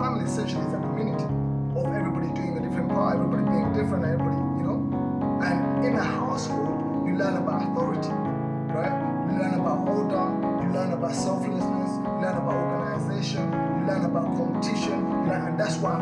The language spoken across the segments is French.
family essentially is a community of everybody doing a different part, everybody being different, everybody, you know. And in a household, you learn about authority, right? You learn about order, you learn about selflessness, you learn about organization, you learn about competition, learn, and that's what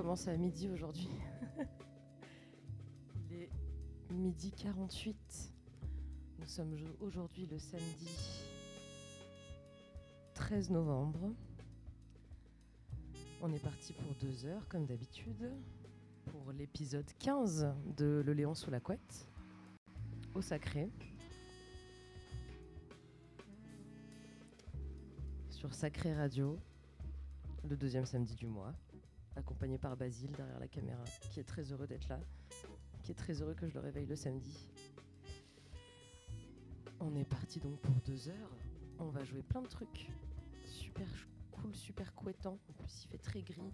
commence à midi aujourd'hui. Il est midi 48. Nous sommes au- aujourd'hui le samedi 13 novembre. On est parti pour deux heures, comme d'habitude, pour l'épisode 15 de Le Léon sous la couette, au sacré. Sur Sacré Radio, le deuxième samedi du mois accompagné par Basile derrière la caméra, qui est très heureux d'être là, qui est très heureux que je le réveille le samedi. On est parti donc pour deux heures. On va jouer plein de trucs. Super cool, super couettant. En plus, il fait très gris.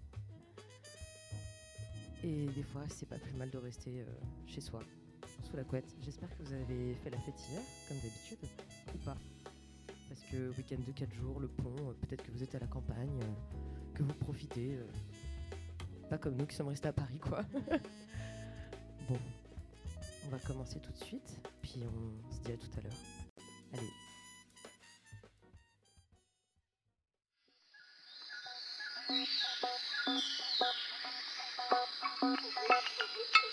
Et des fois, c'est pas plus mal de rester euh, chez soi, sous la couette. J'espère que vous avez fait la fête hier, comme d'habitude, ou pas. Parce que week-end de 4 jours, le pont, euh, peut-être que vous êtes à la campagne, euh, que vous profitez. Pas comme nous qui sommes restés à Paris, quoi. bon, on va commencer tout de suite, puis on se dit à tout à l'heure. Allez. Thank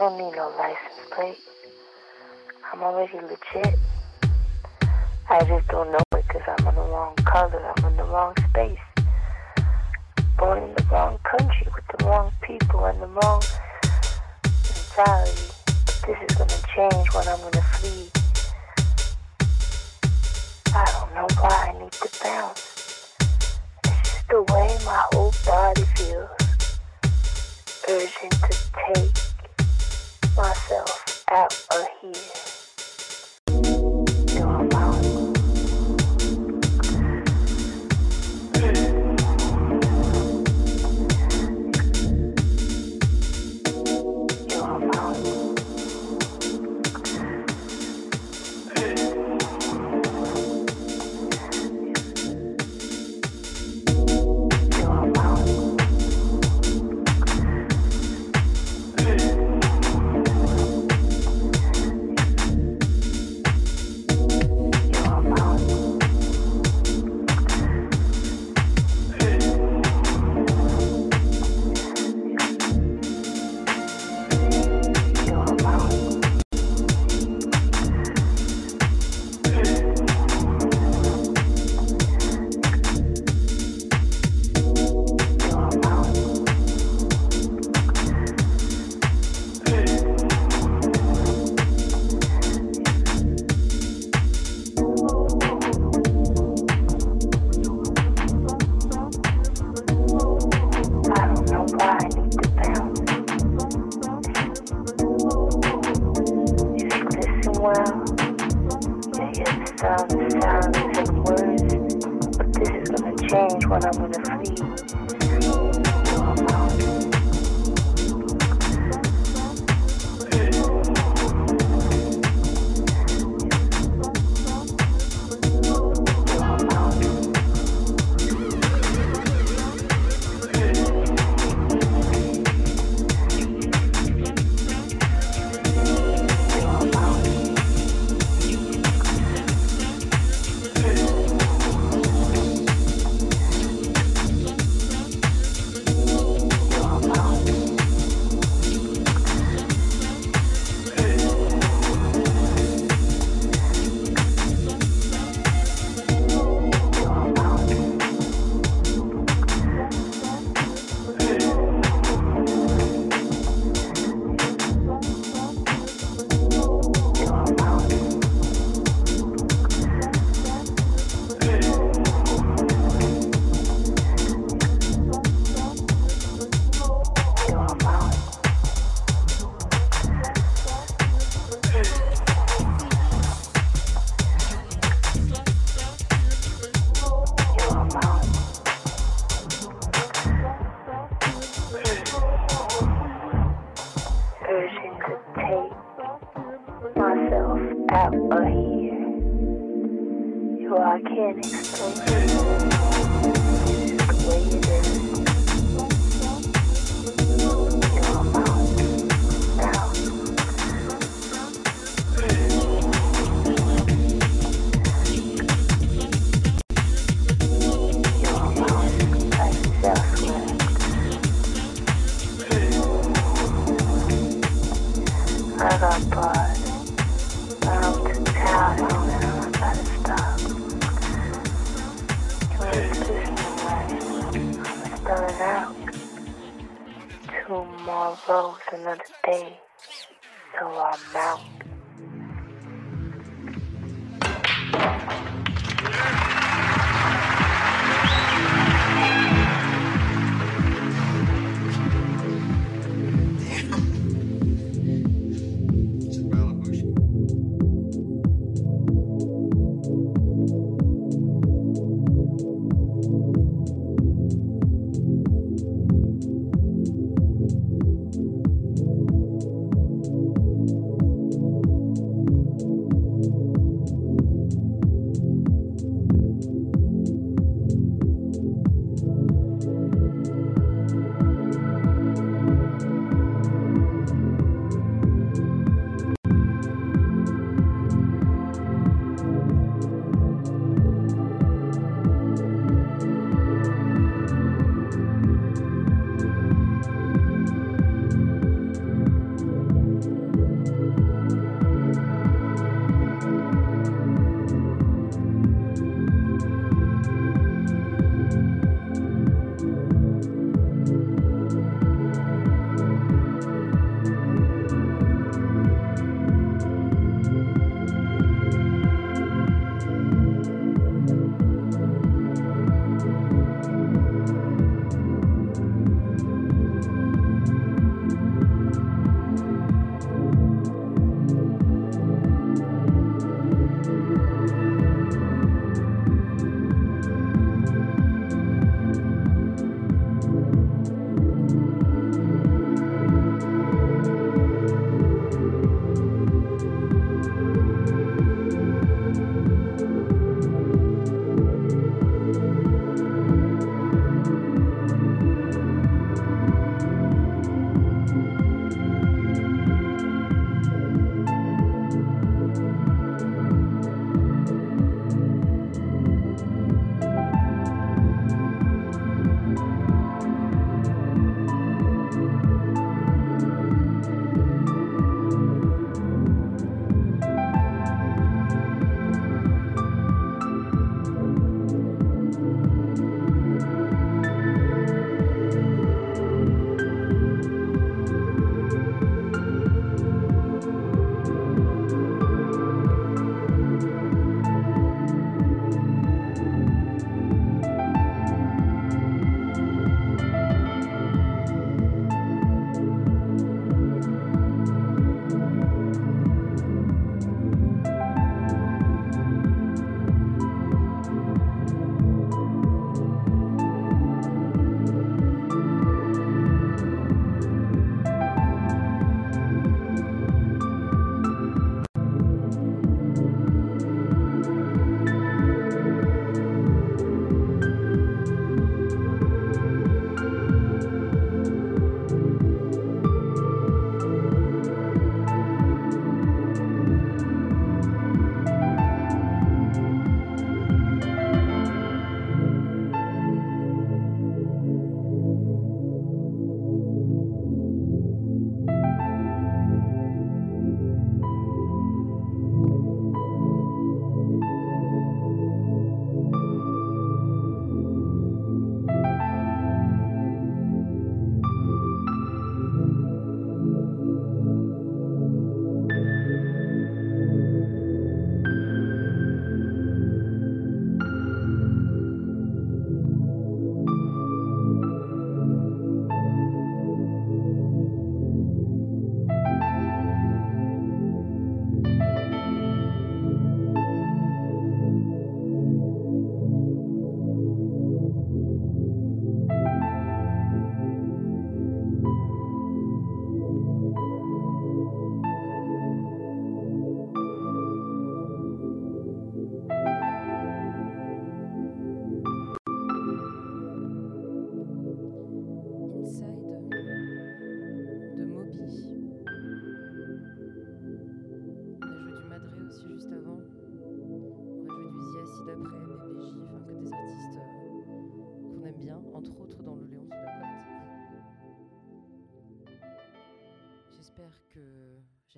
don't need no license plate. I'm already are now.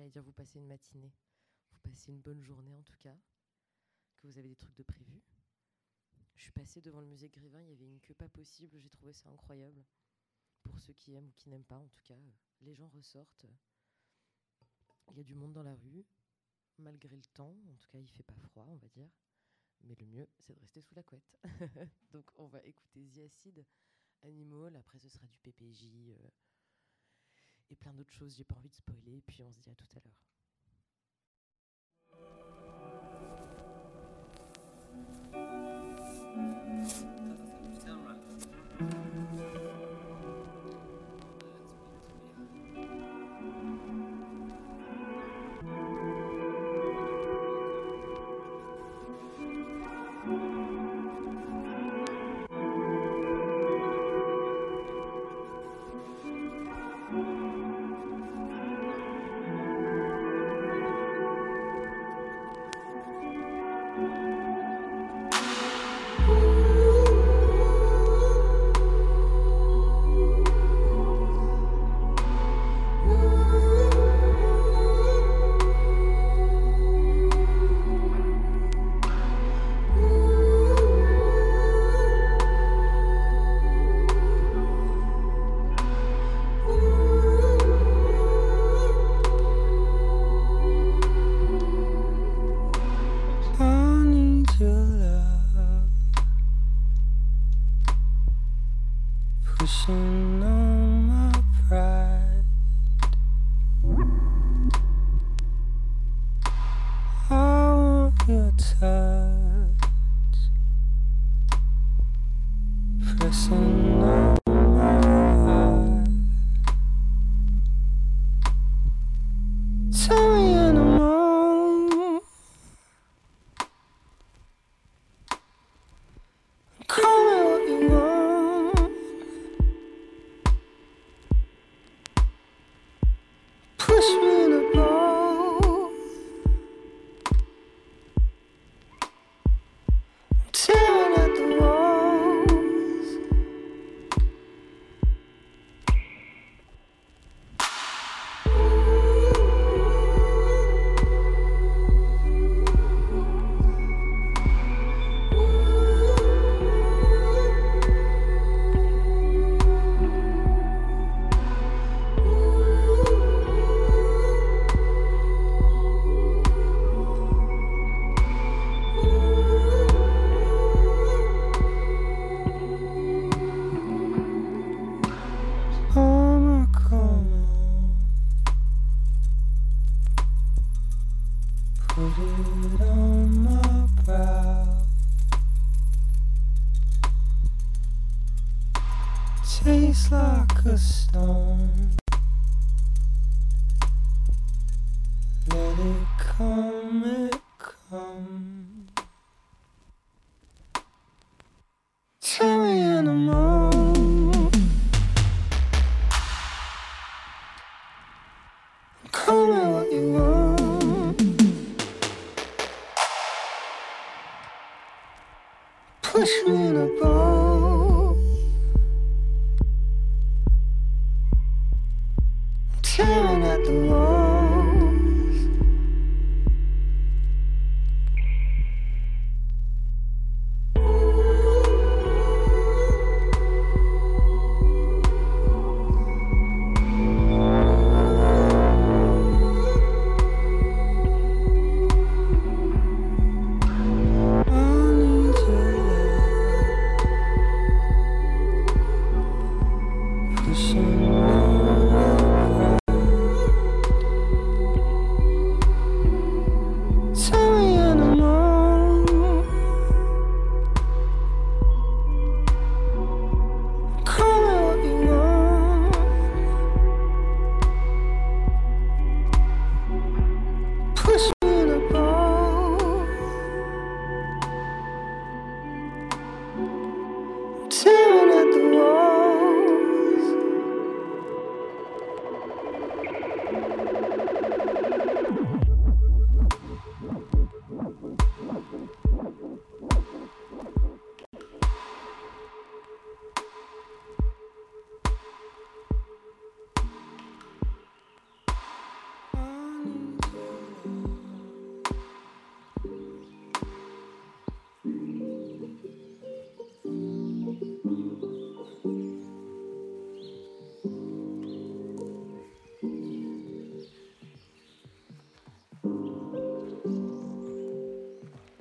Dire, vous passez une matinée, vous passez une bonne journée en tout cas, que vous avez des trucs de prévu. Je suis passée devant le musée Grévin, il y avait une queue pas possible, j'ai trouvé ça incroyable. Pour ceux qui aiment ou qui n'aiment pas, en tout cas, les gens ressortent. Il y a du monde dans la rue, malgré le temps, en tout cas il fait pas froid, on va dire. Mais le mieux, c'est de rester sous la couette. Donc on va écouter The Acid, Animal, après ce sera du PPJ euh, plein d'autres choses, j'ai pas envie de spoiler, puis on se dit à tout à l'heure.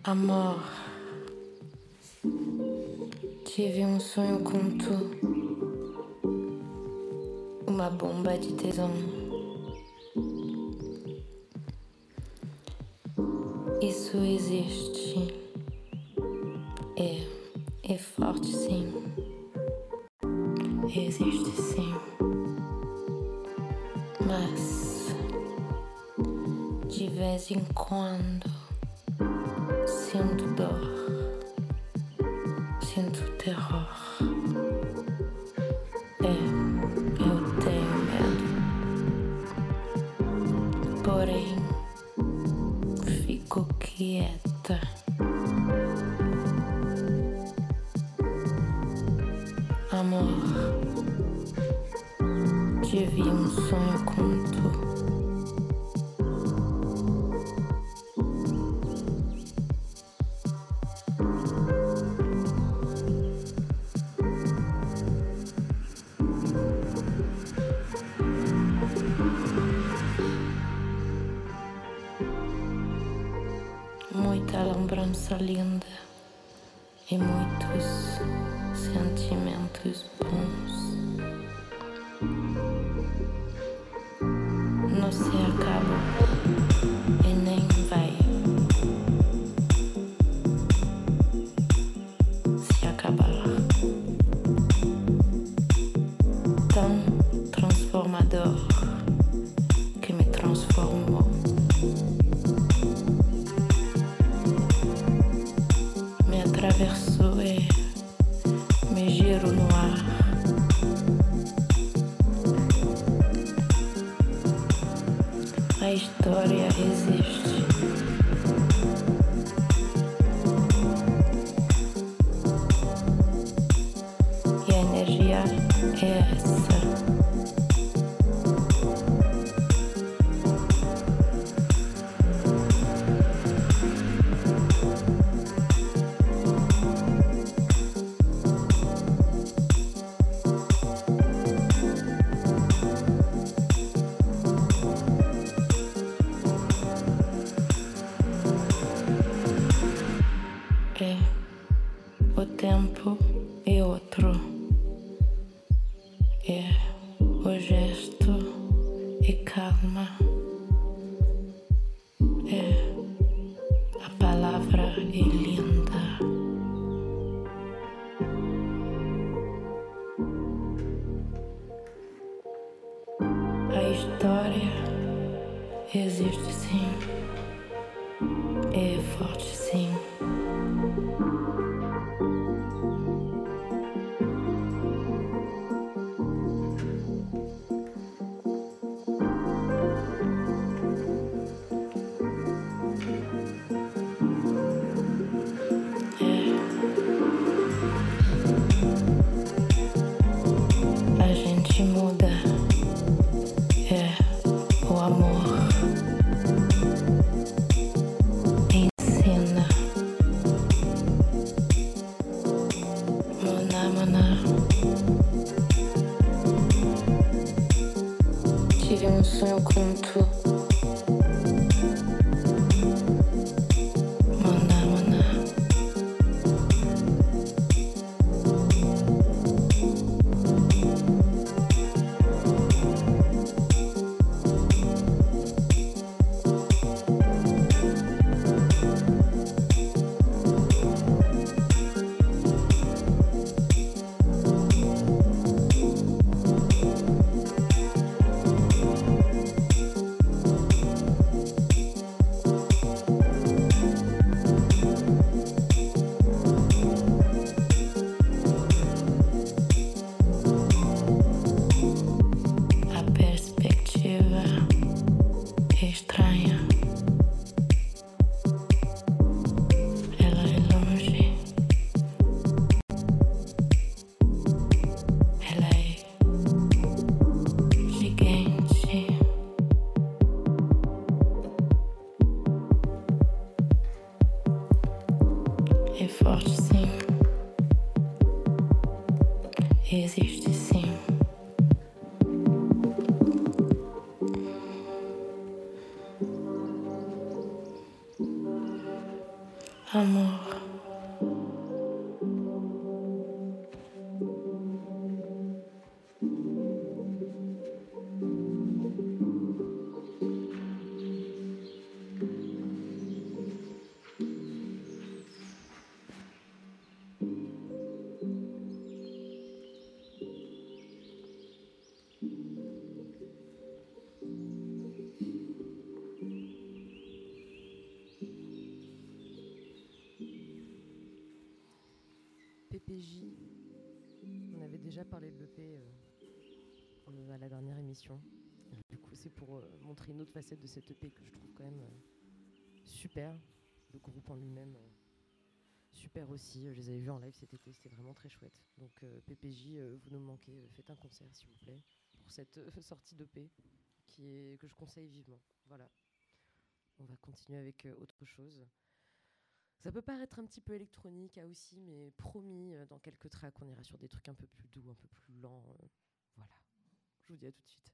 Amor, tive um sonho com tu, uma bomba de tesão. Isso existe. É, é forte sim. Existe sim. Mas, de vez em quando, PPJ, on avait déjà parlé de l'EP euh, à la dernière émission. Du coup, c'est pour euh, montrer une autre facette de cette EP que je trouve quand même euh, super. Le groupe en lui-même, super aussi. Je les avais vus en live cet été, c'était vraiment très chouette. Donc PPJ, vous nous manquez, faites un concert s'il vous plaît pour cette sortie d'EP que je conseille vivement. Voilà. On va continuer avec autre chose. Ça peut paraître un petit peu électronique ah, aussi, mais promis, euh, dans quelques tracks, on ira sur des trucs un peu plus doux, un peu plus lents. euh, voilà. Je vous dis à tout de suite.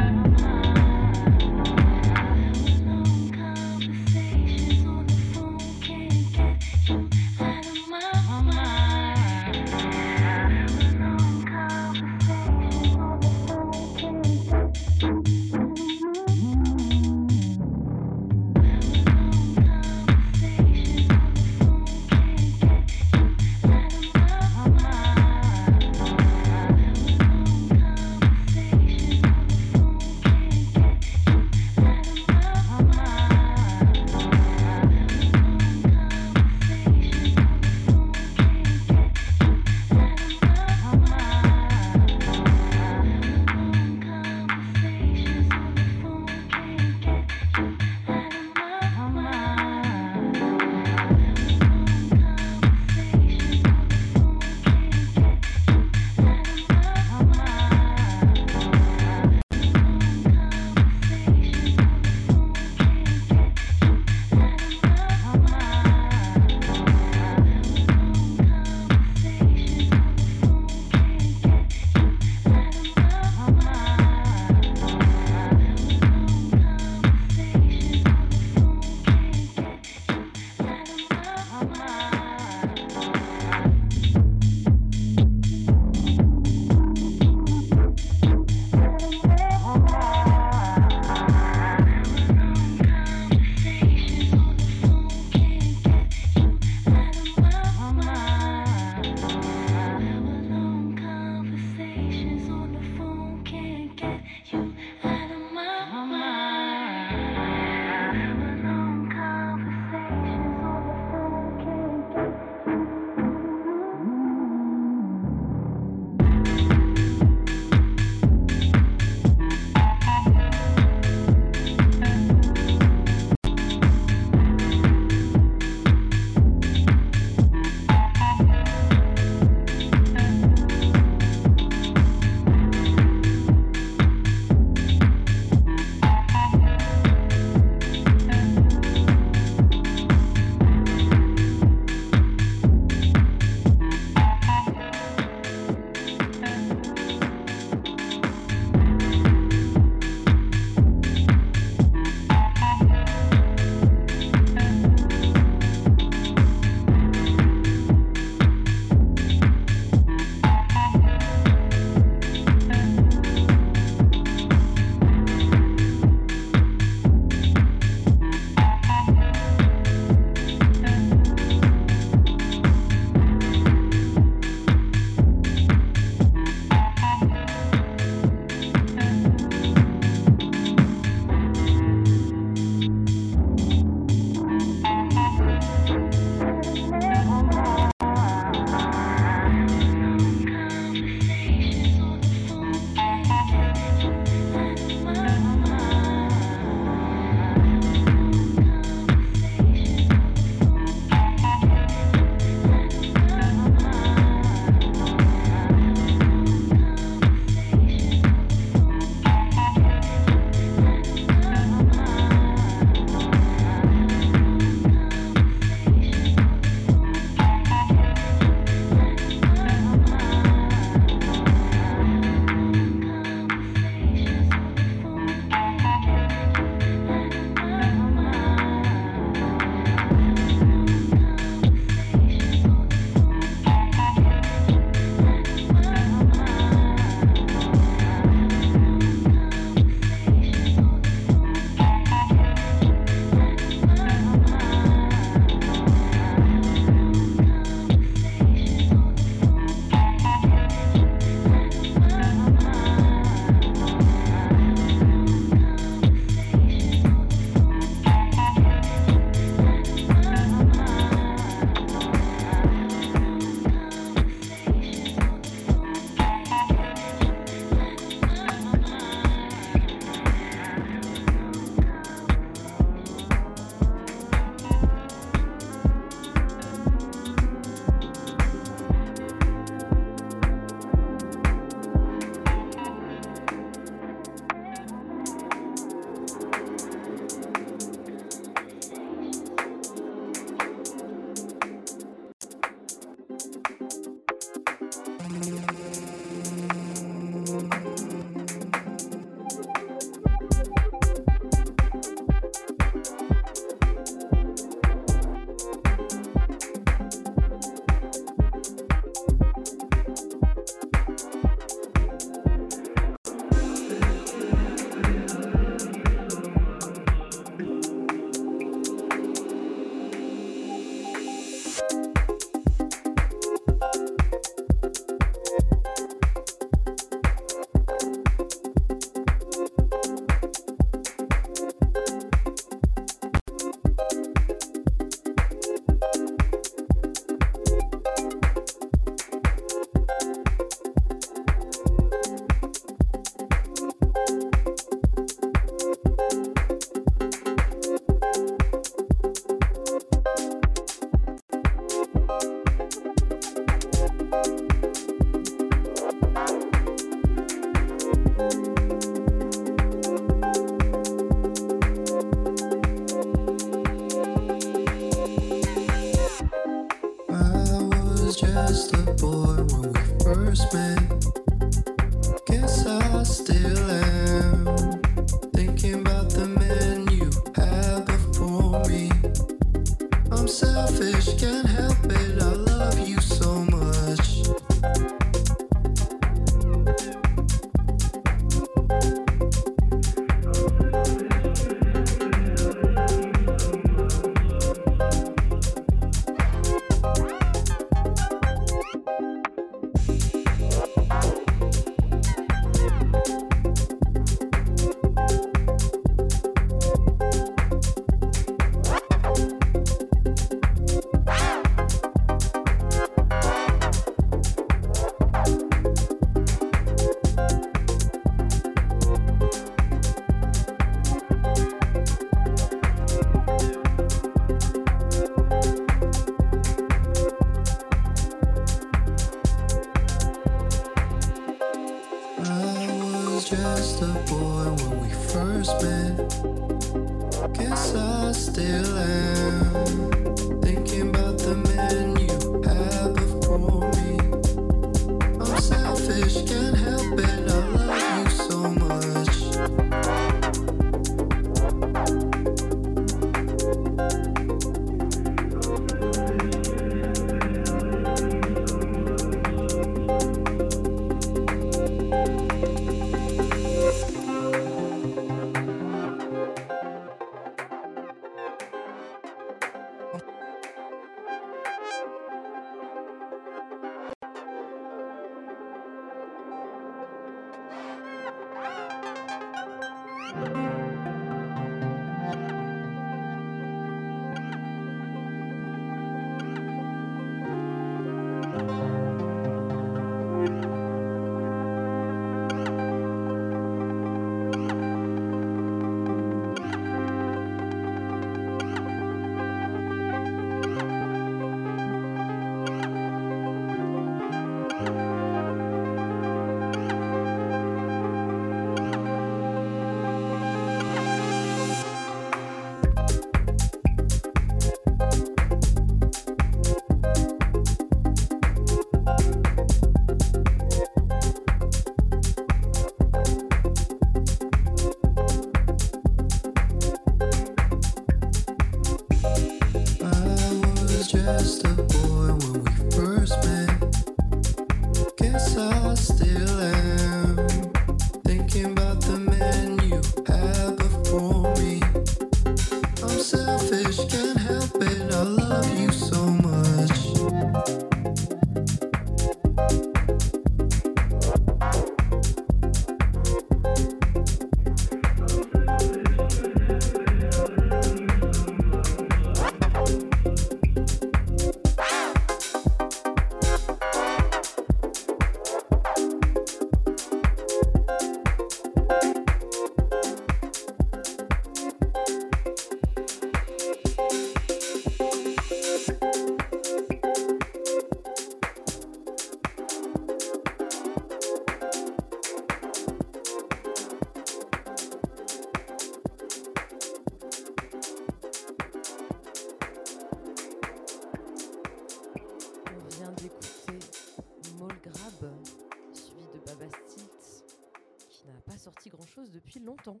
Sorti grand chose depuis longtemps.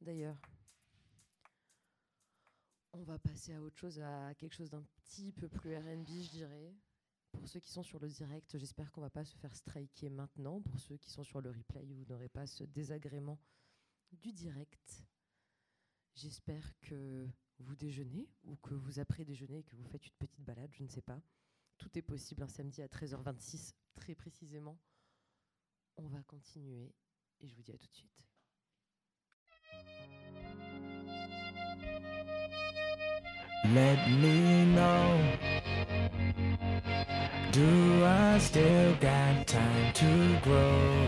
D'ailleurs, on va passer à autre chose, à quelque chose d'un petit peu plus RB, je dirais. Pour ceux qui sont sur le direct, j'espère qu'on va pas se faire striker maintenant. Pour ceux qui sont sur le replay, vous n'aurez pas ce désagrément du direct. J'espère que vous déjeunez ou que vous après déjeunez et que vous faites une petite balade, je ne sais pas. Tout est possible un samedi à 13h26, très précisément. On va continuer et je vous dis à tout de suite. Let me know. Do I still got time to grow?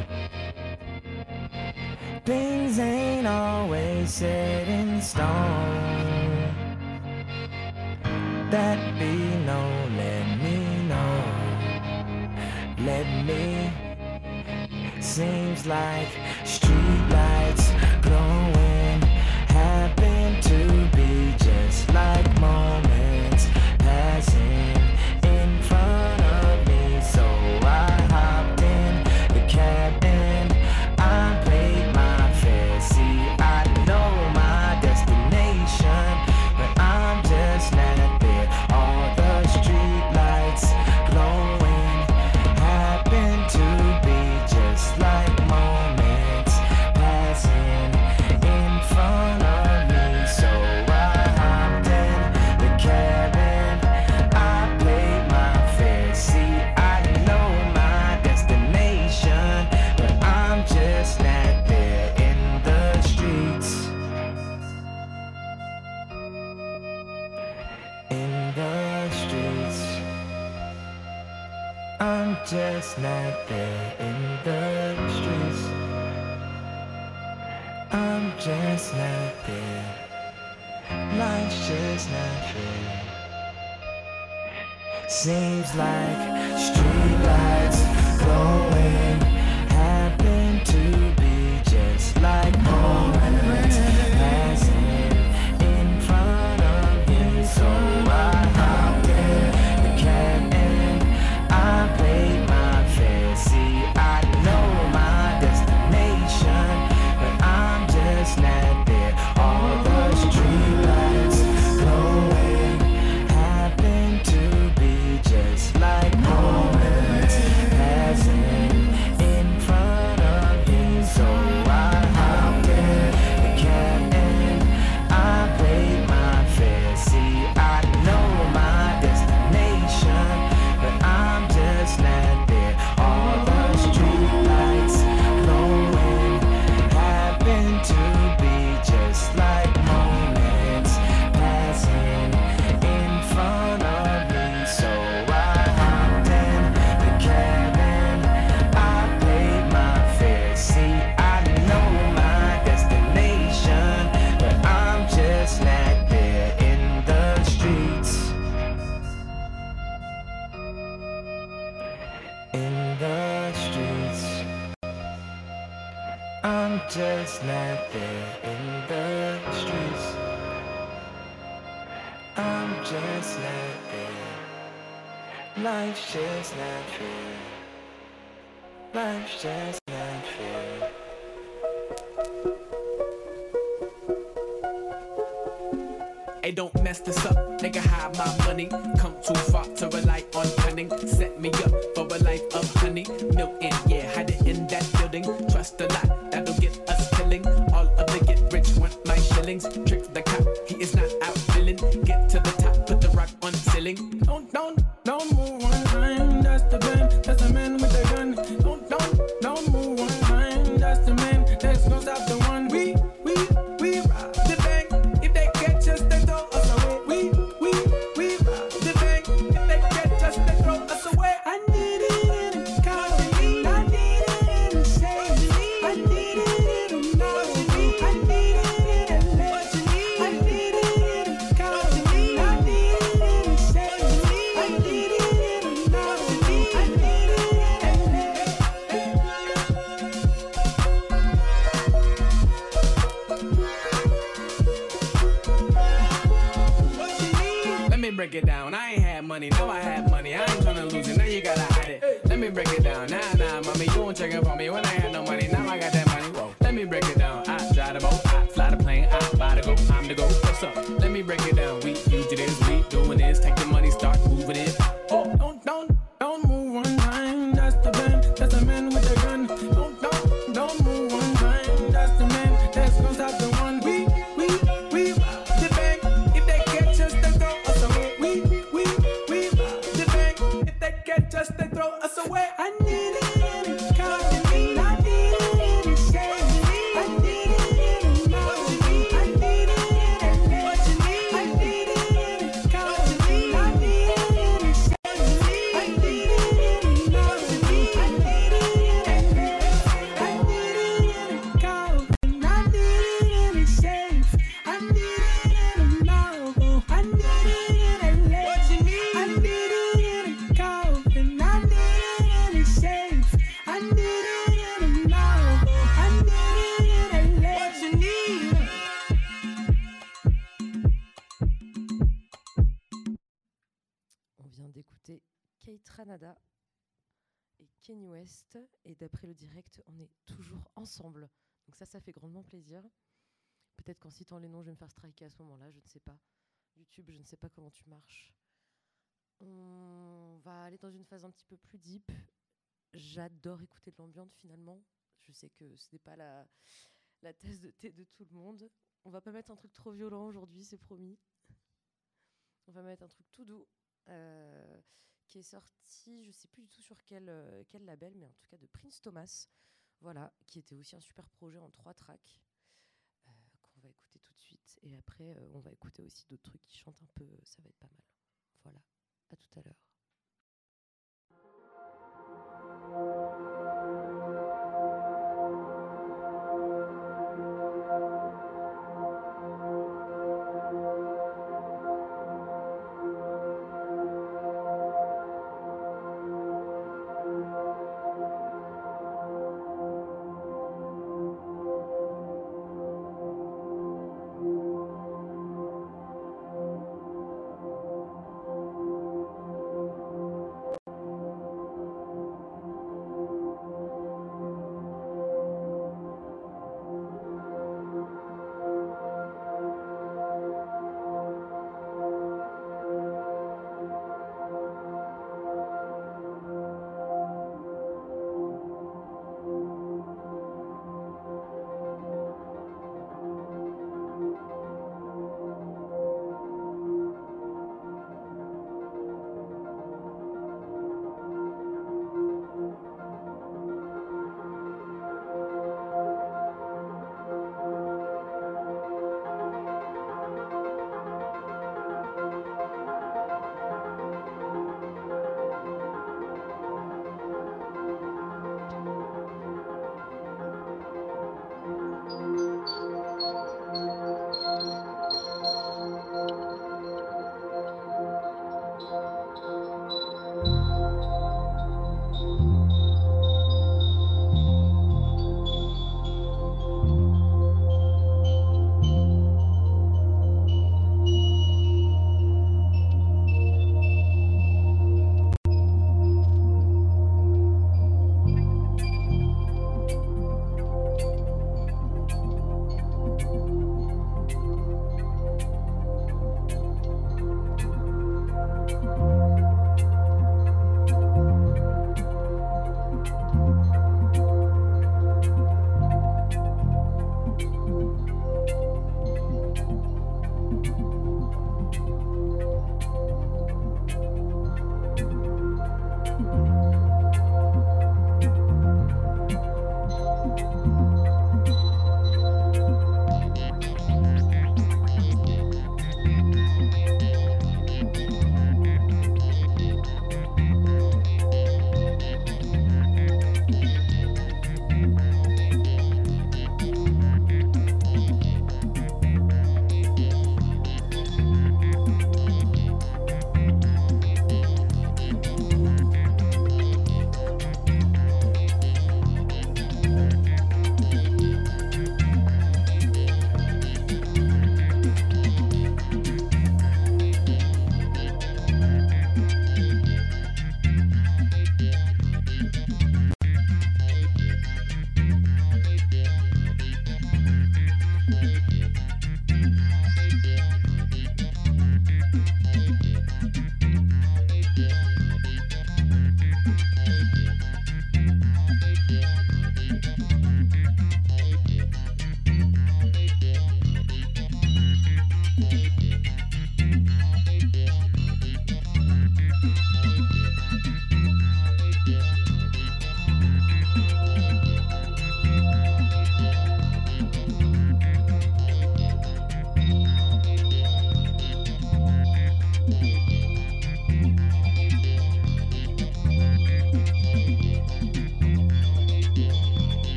Things ain't always set in stone. That be known, let me know. Let me. Seems like streetlights just not there in the streets. I'm just not there. Life's just not fair. Seems like streetlights glowing happen to be just like home. just not there in the streets. I'm just not there. Life's just not fair. Life's just not fair. Hey, don't mess this up, nigga. Hide my money. Come too far to rely on cunning. Set me up for a life of honey. Milk and yeah. j'adore écouter de l'ambiance finalement. Je sais que ce n'est pas la, la thèse de thé de tout le monde. On va pas mettre un truc trop violent aujourd'hui, c'est promis. On va mettre un truc tout doux euh, qui est sorti, je sais plus du tout sur quel, euh, quel label, mais en tout cas de Prince Thomas, voilà, qui était aussi un super projet en trois tracks euh, qu'on va écouter tout de suite. Et après, on va écouter aussi d'autres trucs qui chantent un peu, ça va être pas mal. Voilà, à tout à l'heure.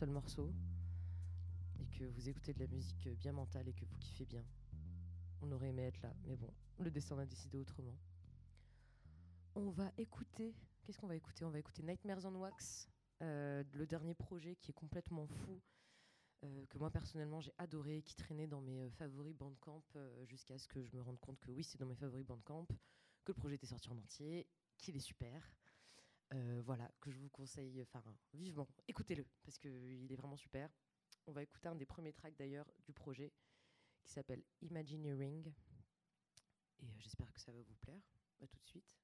Seul morceau et que vous écoutez de la musique bien mentale et que vous kiffez bien. On aurait aimé être là, mais bon, le destin a décidé autrement. On va écouter. Qu'est-ce qu'on va écouter? On va écouter Nightmares on Wax, euh, le dernier projet qui est complètement fou, euh, que moi personnellement j'ai adoré, qui traînait dans mes euh, favoris Bandcamp jusqu'à ce que je me rende compte que oui, c'est dans mes favoris Bandcamp, que le projet était sorti en entier, qu'il est super. Euh, voilà, que je vous conseille, enfin vivement, écoutez-le parce qu'il est vraiment super. On va écouter un des premiers tracks d'ailleurs du projet qui s'appelle Imagineering. Et euh, j'espère que ça va vous plaire. À tout de suite.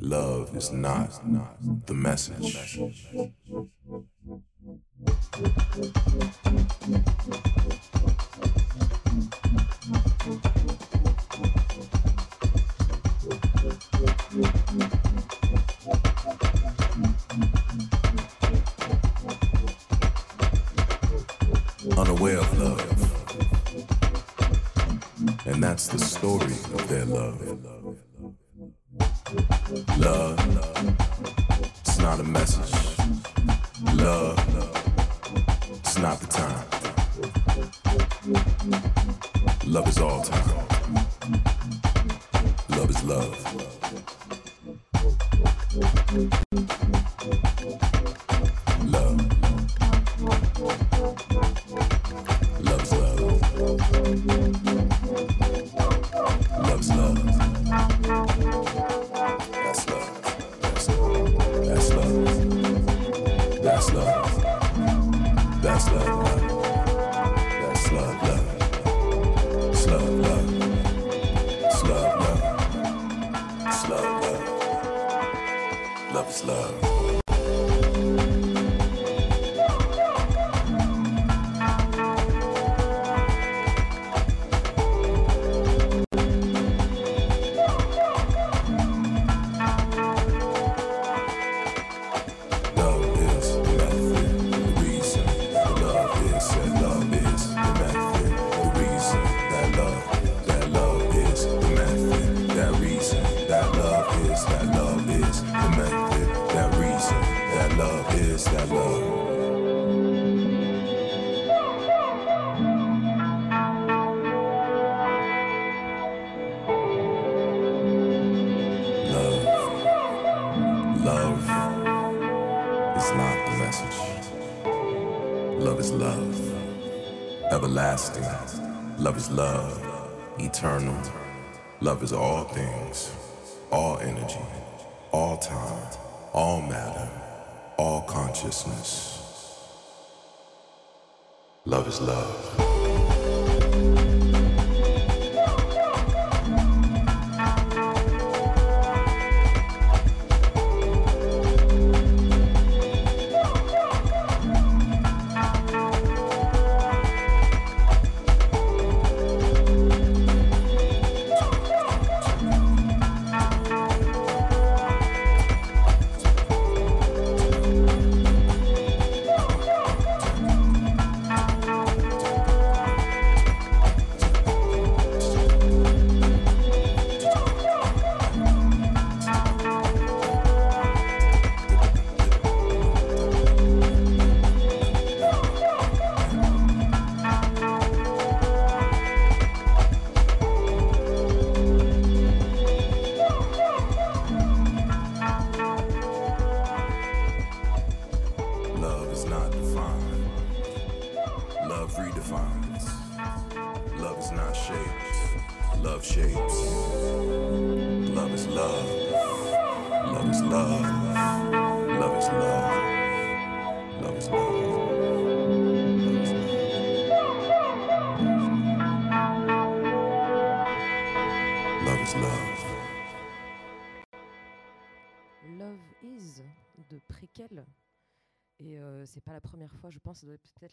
Love is not, not the message. Unaware of love. And that's the story of their love love. love is all things.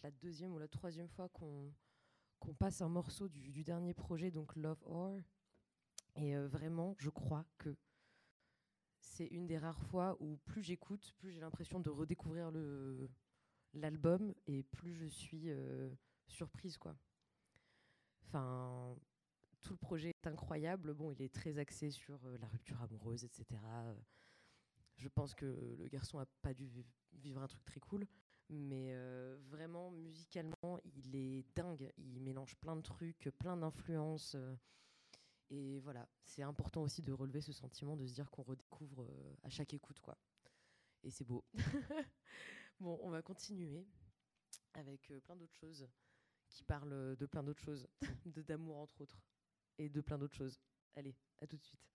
La deuxième ou la troisième fois qu'on qu'on passe un morceau du, dernier projet, donc Love Or. Et euh, vraiment, je crois que c'est une des rares fois où plus j'écoute, plus j'ai l'impression de redécouvrir l'album et plus je suis euh, surprise quoi. Enfin, tout le projet est incroyable. Bon, il est très axé sur euh, la rupture amoureuse, etc. Je pense que le garçon a pas dû vi- vivre un truc très cool, mais euh, vraiment musicalement, il est dingue. Il mélange plein de trucs, plein d'influences. euh, et voilà, c'est important aussi de relever ce sentiment, de se dire qu'on redécouvre euh, à chaque écoute, quoi. Et c'est beau. bon, on va continuer avec plein d'autres choses qui parlent de plein d'autres choses, de d'amour entre autres, et de plein d'autres choses. Allez, à tout de suite.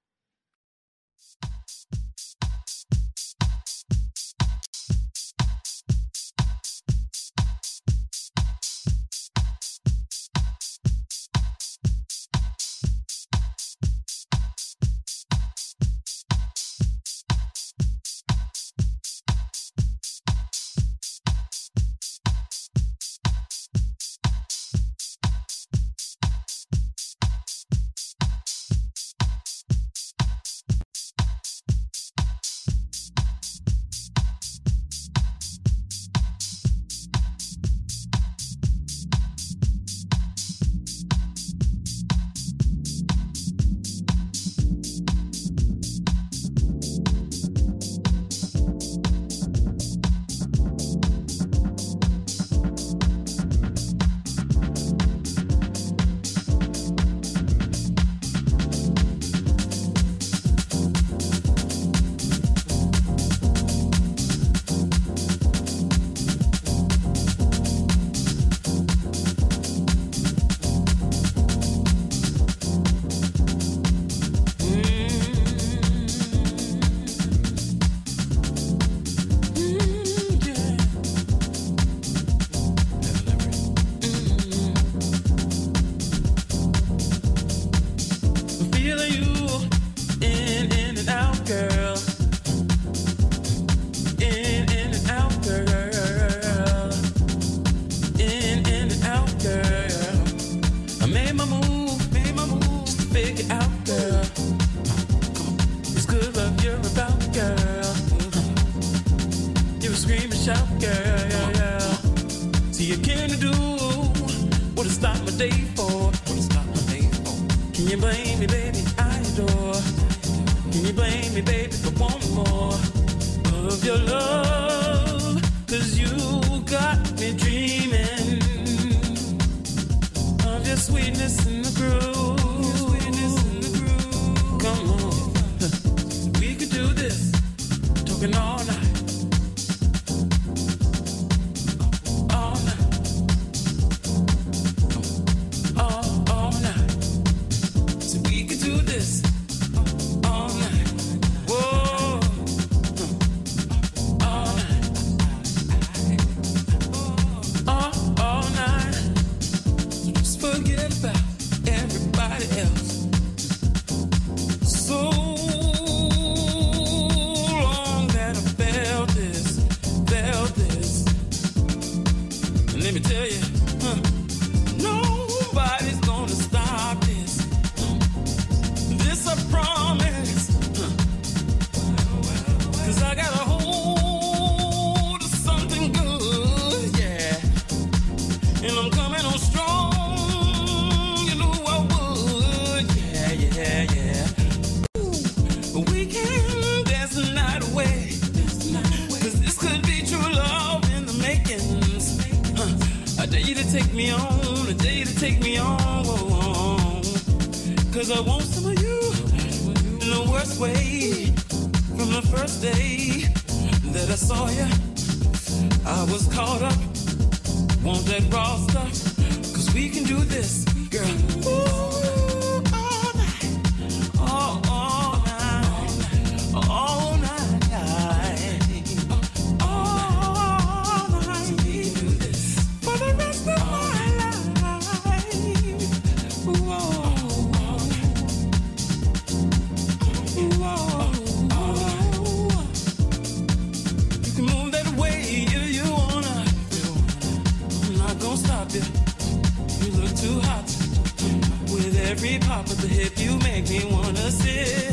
Make me wanna sip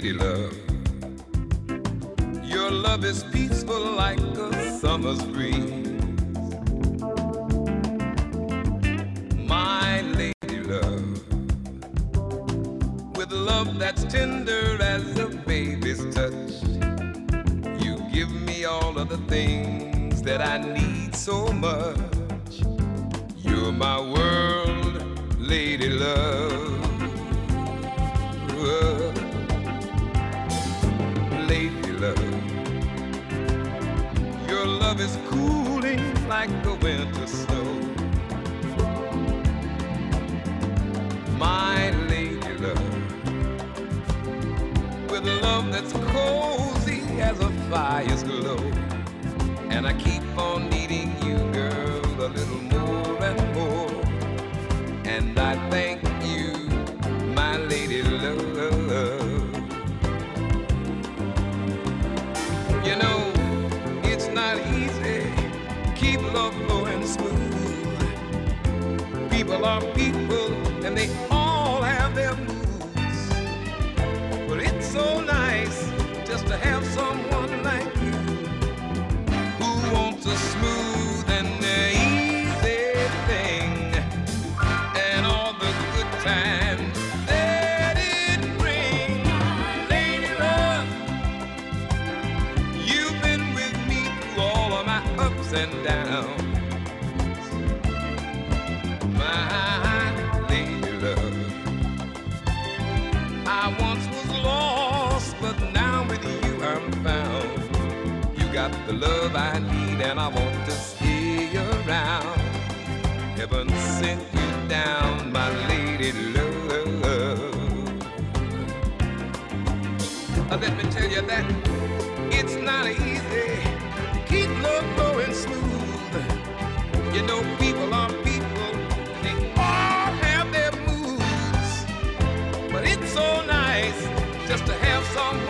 lady love. Your love is peaceful like a summer's breeze. love that's cozy as a fire's glow. And I keep on needing you, girl, a little more and more. And I love I need and I want to stay around. Heaven sent you down, my lady love. Let me tell you that it's not easy. to Keep love going smooth. You know, people are people, they all have their moods. But it's so nice just to have someone.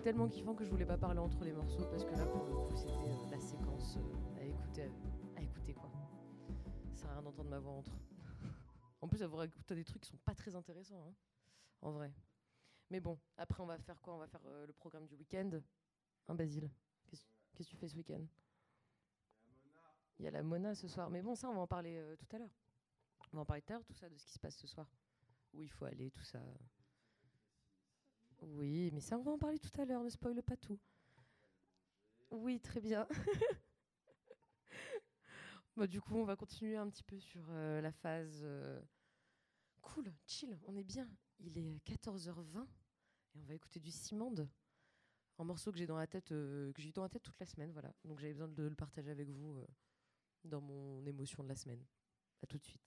Tellement kiffant que je voulais pas parler entre les morceaux parce que là, pour le coup, c'était euh, la séquence euh, à écouter, à écouter quoi. Ça sert à rien d'entendre ma voix entre. en plus, avoir écouté des trucs qui sont pas très intéressants, hein, en vrai. Mais bon, après, on va faire quoi? On va faire euh, le programme du week-end. Hein, Basile? Qu'est-ce que tu fais ce week-end? Il y a la Mona ce soir. Mais bon, ça, on va en parler tout à l'heure. On va en parler tout à l'heure, tout ça, de ce qui se passe ce soir. Où il faut aller, tout ça. Oui, mais ça, on va en parler tout à l'heure. Ne spoile pas tout. Oui, très bien. Bah, du coup, on va continuer un petit peu sur euh, la phase euh, cool, chill, on est bien. Il est 14h20 et on va écouter du Simande, un morceau que j'ai dans la tête, euh, que j'ai eu dans la tête toute la semaine, voilà. Donc j'avais besoin de le partager avec vous dans mon émotion de la semaine. À tout de suite.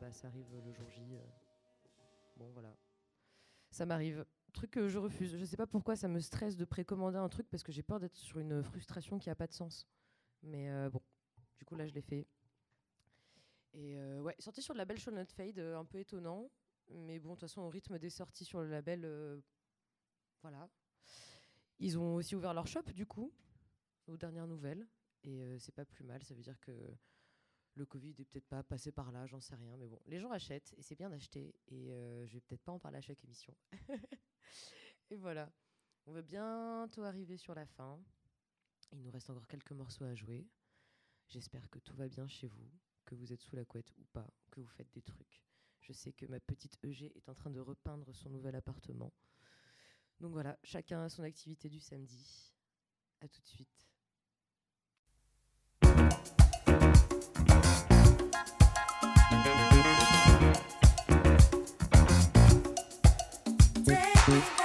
Bah, ça arrive le jour J. euh. Bon, voilà. Ça m'arrive. Truc que je refuse. Je sais pas pourquoi ça me stresse de précommander un truc parce que j'ai peur d'être sur une frustration qui a pas de sens. Mais euh, bon, du coup là je l'ai fait. Et euh, ouais, sorti sur le label Shall Not Fade, euh, un peu étonnant. Mais bon, de toute façon, au rythme des sorties sur le label, euh, voilà. Ils ont aussi ouvert leur shop, du coup, aux dernières nouvelles. Et euh, c'est pas plus mal, ça veut dire que le Covid est peut-être pas passé par là, j'en sais rien. Mais bon, les gens achètent, et c'est bien d'acheter. Et euh, je vais peut-être pas en parler à chaque émission. et voilà. On va bientôt arriver sur la fin. Il nous reste encore quelques morceaux à jouer. J'espère que tout va bien chez vous, que vous êtes sous la couette ou pas, que vous faites des trucs. Je sais que ma petite EG est en train de repeindre son nouvel appartement. Donc voilà, chacun a son activité du samedi. À tout de suite. day.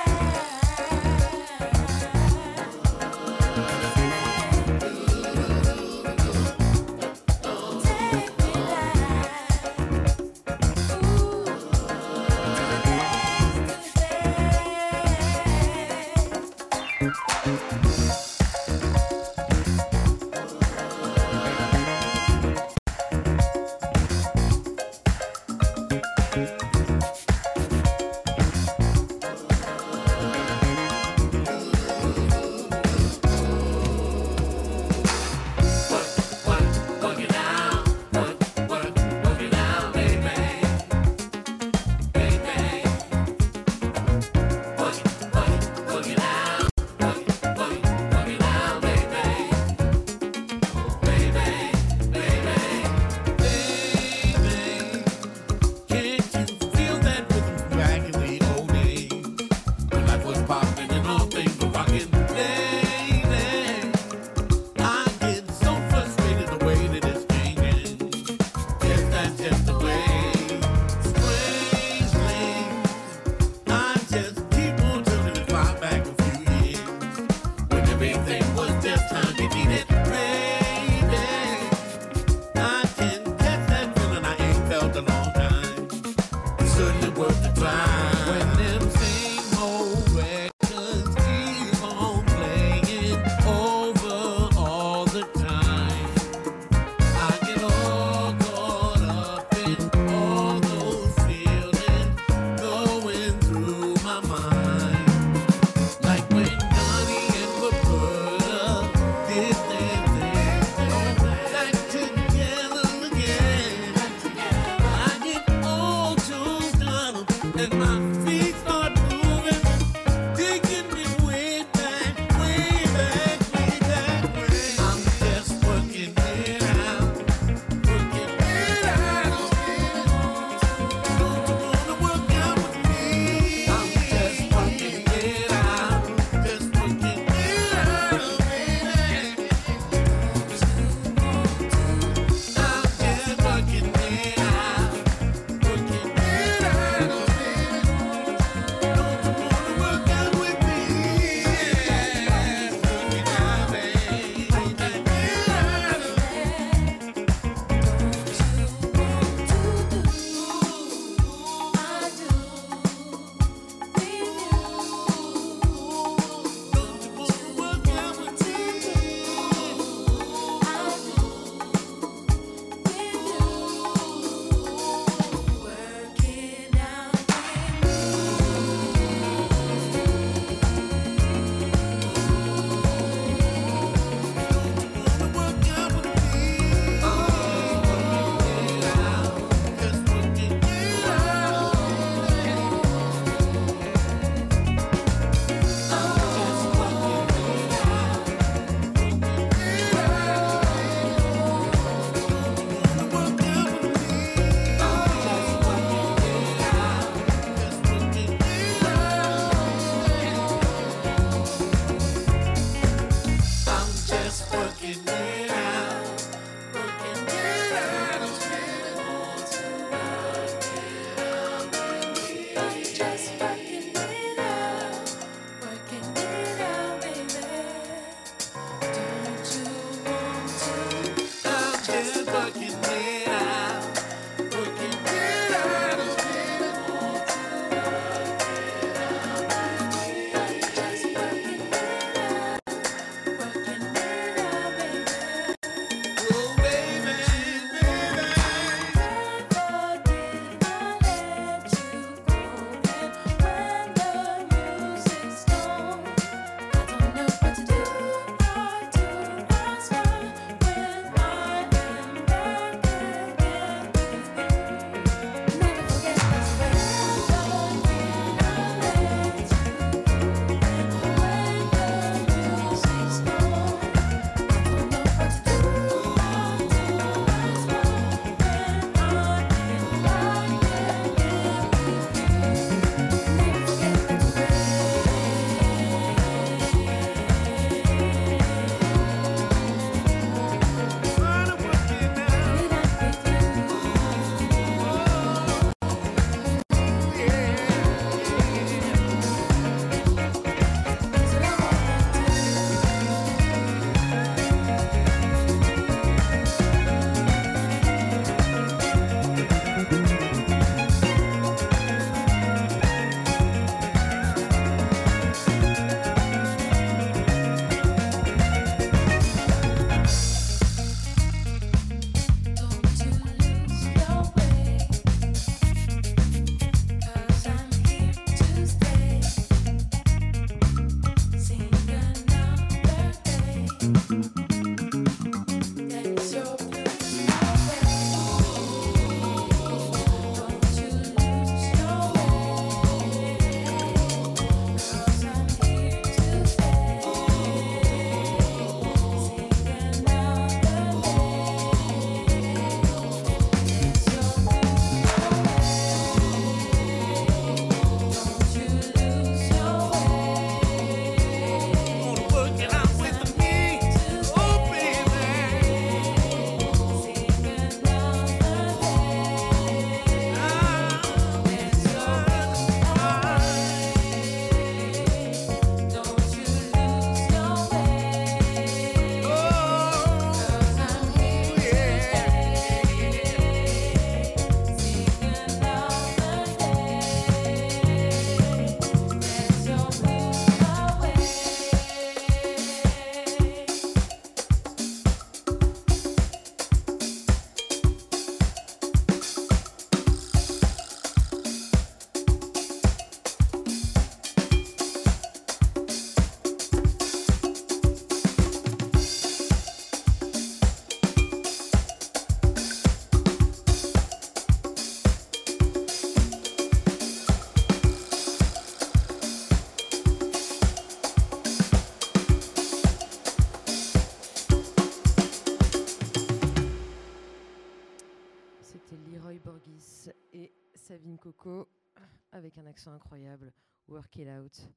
Avec un accent incroyable. Work it out.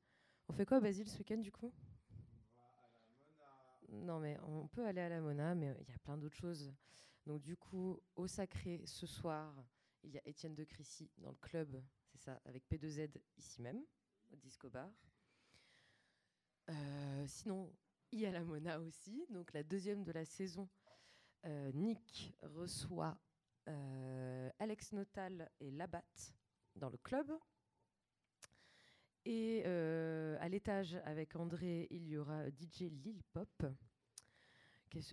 On fait quoi, Basile, ce week-end du coup? Non, mais on peut aller à la Mona, mais il y a plein d'autres choses. Donc, du coup, au Sacré, ce soir, il y a Étienne de Crécy dans le club, c'est ça, avec P2Z ici même, au Disco Bar. Euh, sinon, il y a la Mona aussi, donc la deuxième de la saison. Euh, Nick reçoit euh, Alex Notal et Labat dans le club. Et euh, à l'étage avec André, il y aura DJ Lil Pop.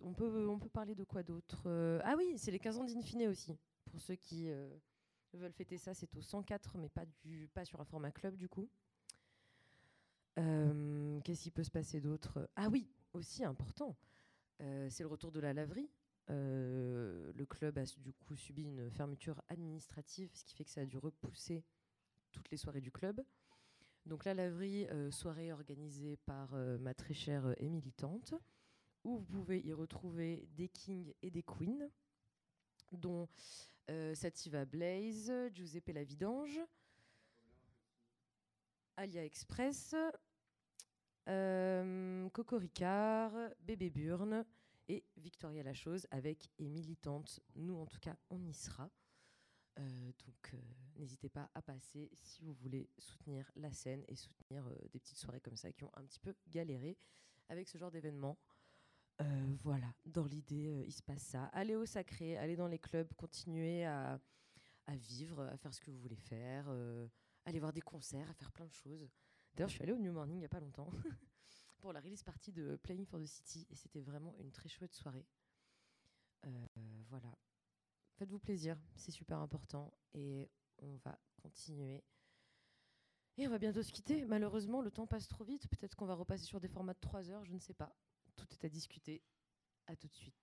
On peut, on peut parler de quoi d'autre Euh, Ah oui, c'est les 15 ans d'Infine aussi. Pour ceux qui euh, veulent fêter ça, c'est au 104, mais pas, du, pas sur un format club du coup. Qu'est-ce qui peut se passer d'autre? Ah oui, aussi important, c'est le retour de la laverie. Euh, le club a du coup subi une fermeture administrative, ce qui fait que ça a dû repousser toutes les soirées du club. Donc la laverie, euh, soirée organisée par euh, ma très chère et militante, où vous pouvez y retrouver des kings et des queens, dont Sativa Blaze, Giuseppe La Vidange, Alia Express, Coco Ricard, Bébé Burne et Victoria La Chose avec et militante. Nous, en tout cas, on y sera. Euh, donc, euh, n'hésitez pas à passer si vous voulez soutenir la scène et soutenir euh, des petites soirées comme ça qui ont un petit peu galéré avec ce genre d'événement. Voilà, dans l'idée, il se passe ça. Allez au sacré, allez dans les clubs, continuez à, à vivre, à faire ce que vous voulez faire, aller voir des concerts, à faire plein de choses. D'ailleurs, je suis allée au New Morning il n'y a pas longtemps pour la release party de Playing for the City et c'était vraiment une très chouette soirée. Euh, voilà. Faites-vous plaisir, c'est super important et on va continuer. Et on va bientôt se quitter. Malheureusement, le temps passe trop vite. Peut-être qu'on va repasser sur des formats de 3 heures, je ne sais pas. Tout est à discuter. À tout de suite.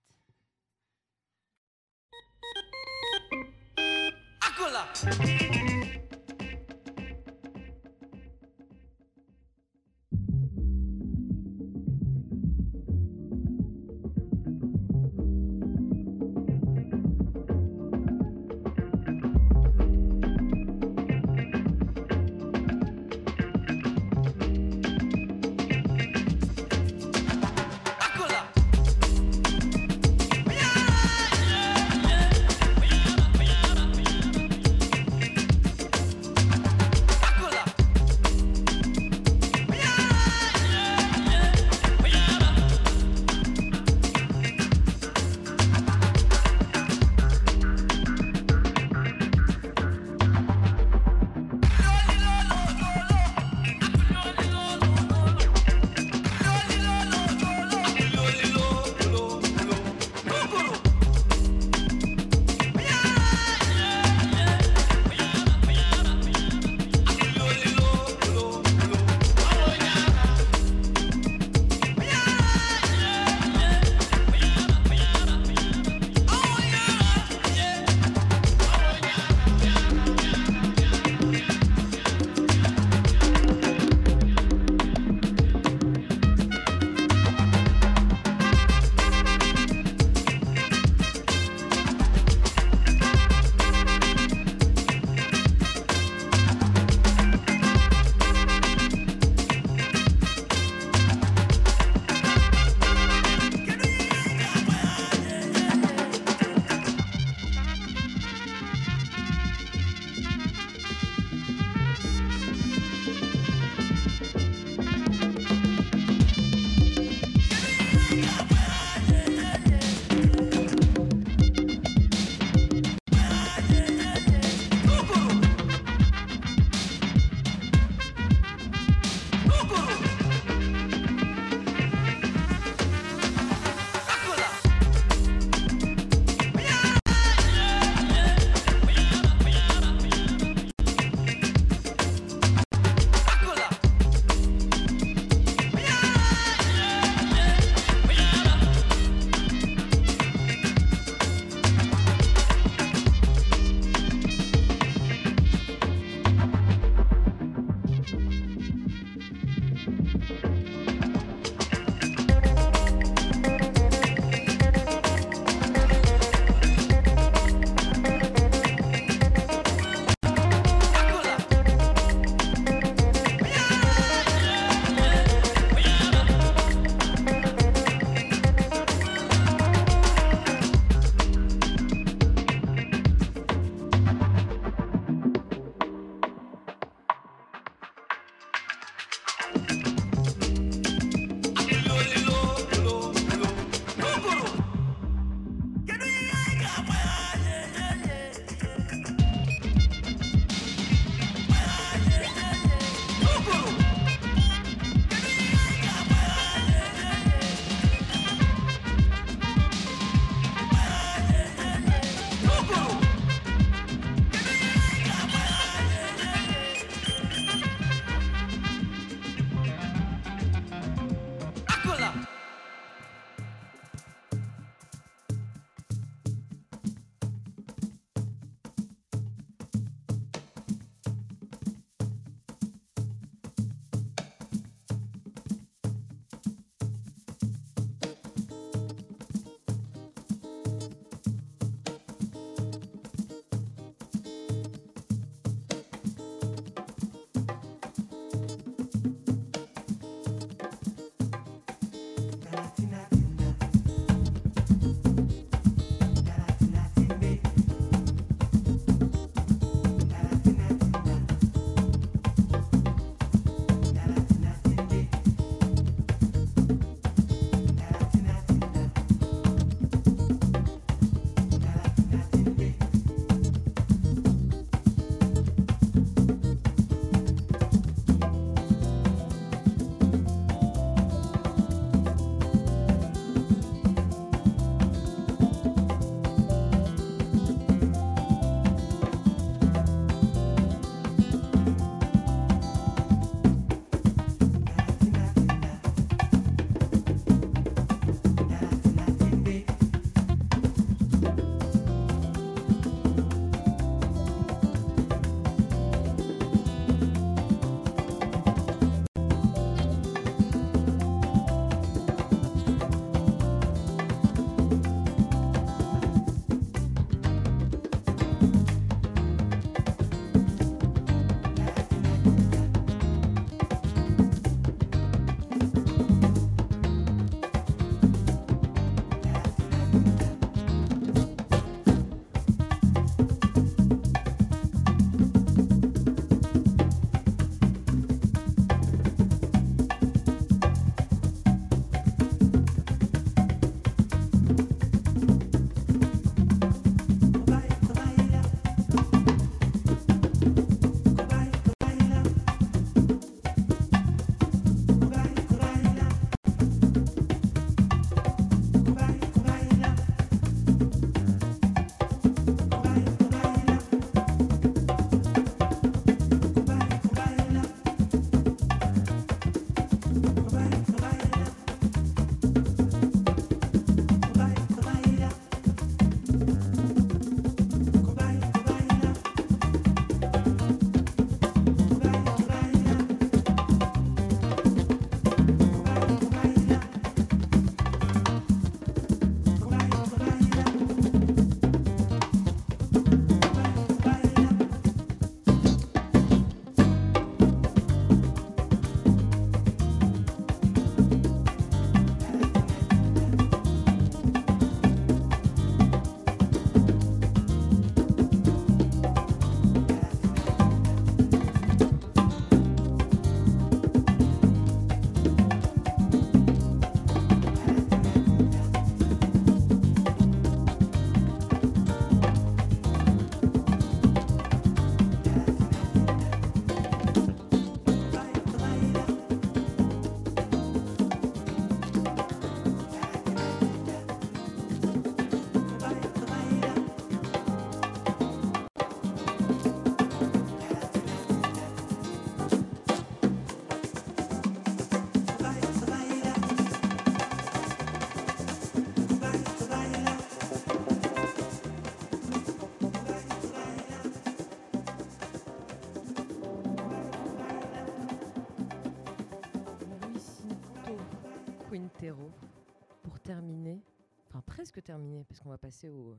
Terminé parce qu'on va passer au,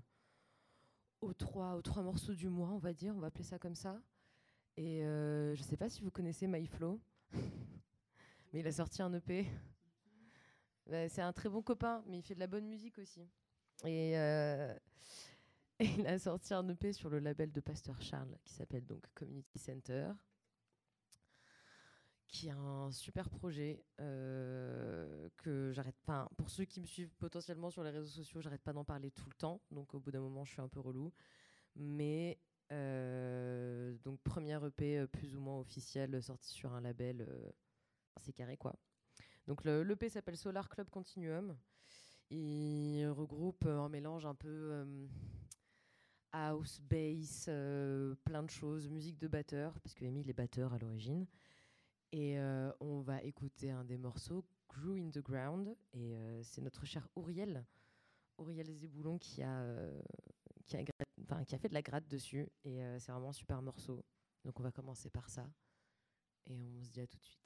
aux, trois, trois morceaux du mois, on va dire. On va appeler ça comme ça. Et euh, je sais pas si vous connaissez MyFlow, mais il a sorti un EP. Bah, c'est un très bon copain, mais il fait de la bonne musique aussi. Et, euh, et il a sorti un EP sur le label de Pasteur Charles qui s'appelle donc Community Center qui est un super projet euh, que j'arrête pas. Pour ceux qui me suivent potentiellement sur les réseaux sociaux, j'arrête pas d'en parler tout le temps. Donc au bout d'un moment, je suis un peu relou. Mais euh, donc première EP euh, plus ou moins officielle sortie sur un label, euh, c'est carré quoi. Donc le l'EP s'appelle Solar Club Continuum. Il regroupe un mélange un peu house, bass, plein de choses, musique de batteur, parce que Emile est batteur à l'origine. Et euh, on va écouter un des morceaux, Grew in the Ground. Et euh, c'est notre cher Auriel, Auriel Zéboulon, qui a, euh, qui, a qui a fait de la gratte dessus. Et c'est vraiment un super morceau. Donc on va commencer par ça. Et on se dit à tout de suite.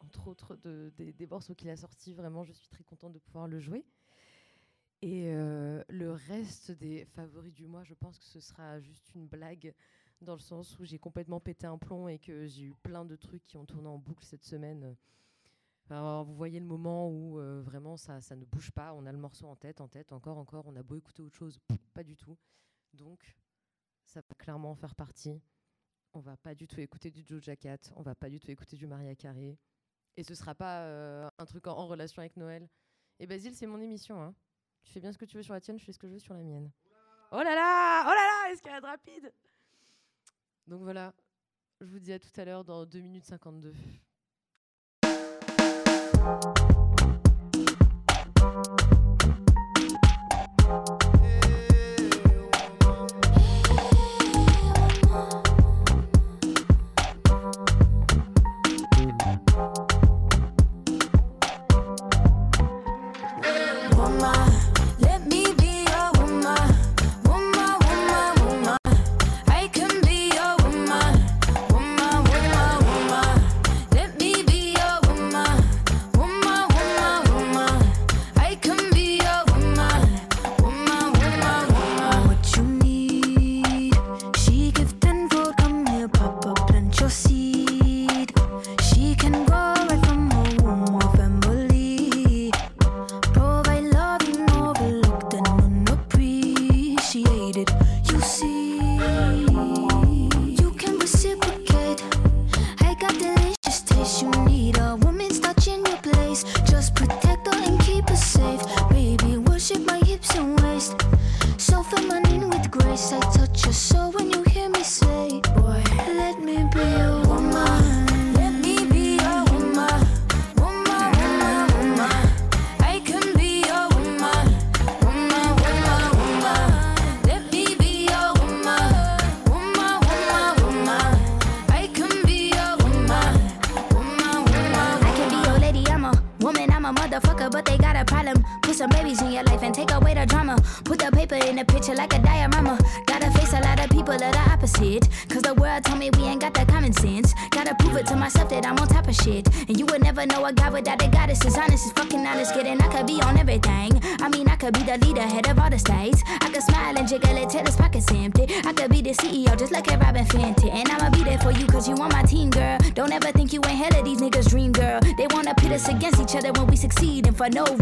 Entre autres de- des, morceaux qu'il a sortis, vraiment, je suis très contente de pouvoir le jouer. Et euh, le reste des favoris du mois, je pense que ce sera juste une blague, dans le sens où j'ai complètement pété un plomb et que j'ai eu plein de trucs qui ont tourné en boucle cette semaine. Alors, vous voyez le moment où euh, vraiment ça, ça ne bouge pas, on a le morceau en tête, en tête, encore, encore, on a beau écouter autre chose, pas du tout. Donc, ça va clairement en faire partie. On va pas du tout écouter du Joe Cat, on va pas du tout écouter du Maria Carré. Et ce sera pas euh, un truc en, en relation avec Noël. Et Basile, c'est mon émission. Hein. Tu fais bien ce que tu veux sur la tienne, je fais ce que je veux sur la mienne. Oh là là Oh là là Escalade rapide Donc voilà, je vous dis à tout à l'heure dans 2 minutes 52. No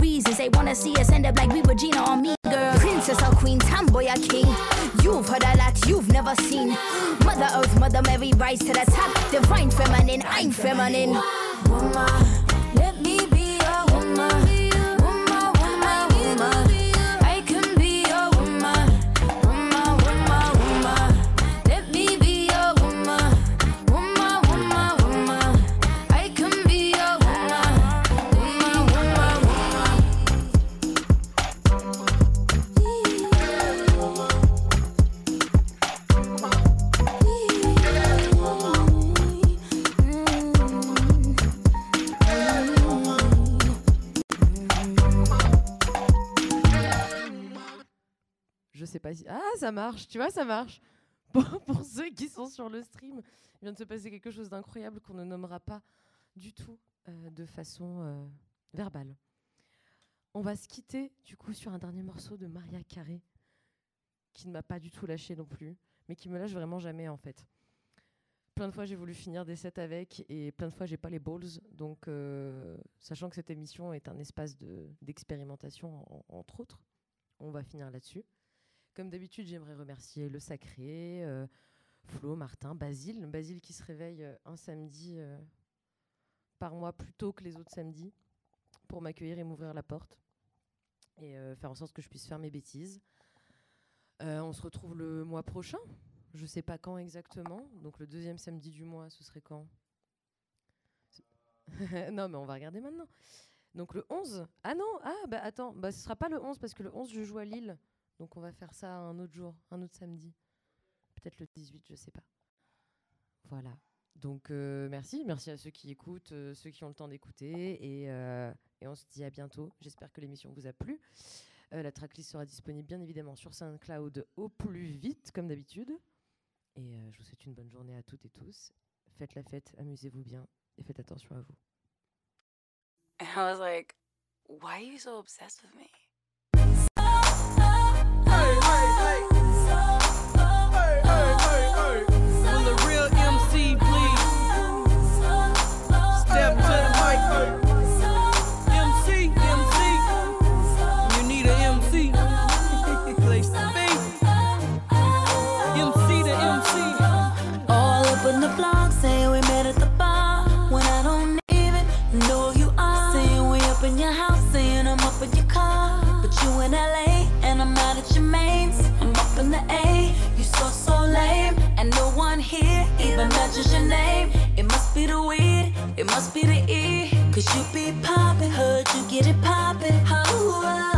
tu vois, ça marche. Pour, ceux qui sont sur le stream, il vient de se passer quelque chose d'incroyable qu'on ne nommera pas du tout euh, de façon euh, verbale. On va se quitter du coup sur un dernier morceau de Maria Carré, qui ne m'a pas du tout lâché non plus, mais qui me lâche vraiment jamais en fait. Plein de fois j'ai voulu finir des sets avec et plein de fois j'ai pas les balls. Donc, euh, sachant que cette émission est un espace de- d'expérimentation en- entre autres, on va finir là-dessus. Comme d'habitude, j'aimerais remercier le Sacré, euh, Flo, Martin, Basile. Basile qui se réveille euh, un samedi euh, par mois plus tôt que les autres samedis pour m'accueillir et m'ouvrir la porte et faire en sorte que je puisse faire mes bêtises. On se retrouve le mois prochain. Je sais pas quand exactement. Donc le deuxième samedi du mois, ce serait quand? Non, mais on va regarder maintenant. Donc le 11 Ah non Ah bah attends, bah ce sera pas le 11 parce que le 11 je joue à Lille. Donc on va faire ça un autre jour, un autre samedi. Peut-être le 18, je sais pas. Voilà. Donc euh, merci, merci à ceux qui écoutent, euh, ceux qui ont le temps d'écouter. Euh, et, on se dit à bientôt. J'espère que l'émission vous a plu. la tracklist sera disponible bien évidemment sur SoundCloud au plus vite, comme d'habitude. Et je vous souhaite une bonne journée à toutes et tous. Faites la fête, amusez-vous bien et faites attention à vous. I was like, why are you so obsessed with me? even matches your name. It must be the weed, it must be the E. Cause you be poppin', heard you get it poppin'. Oh,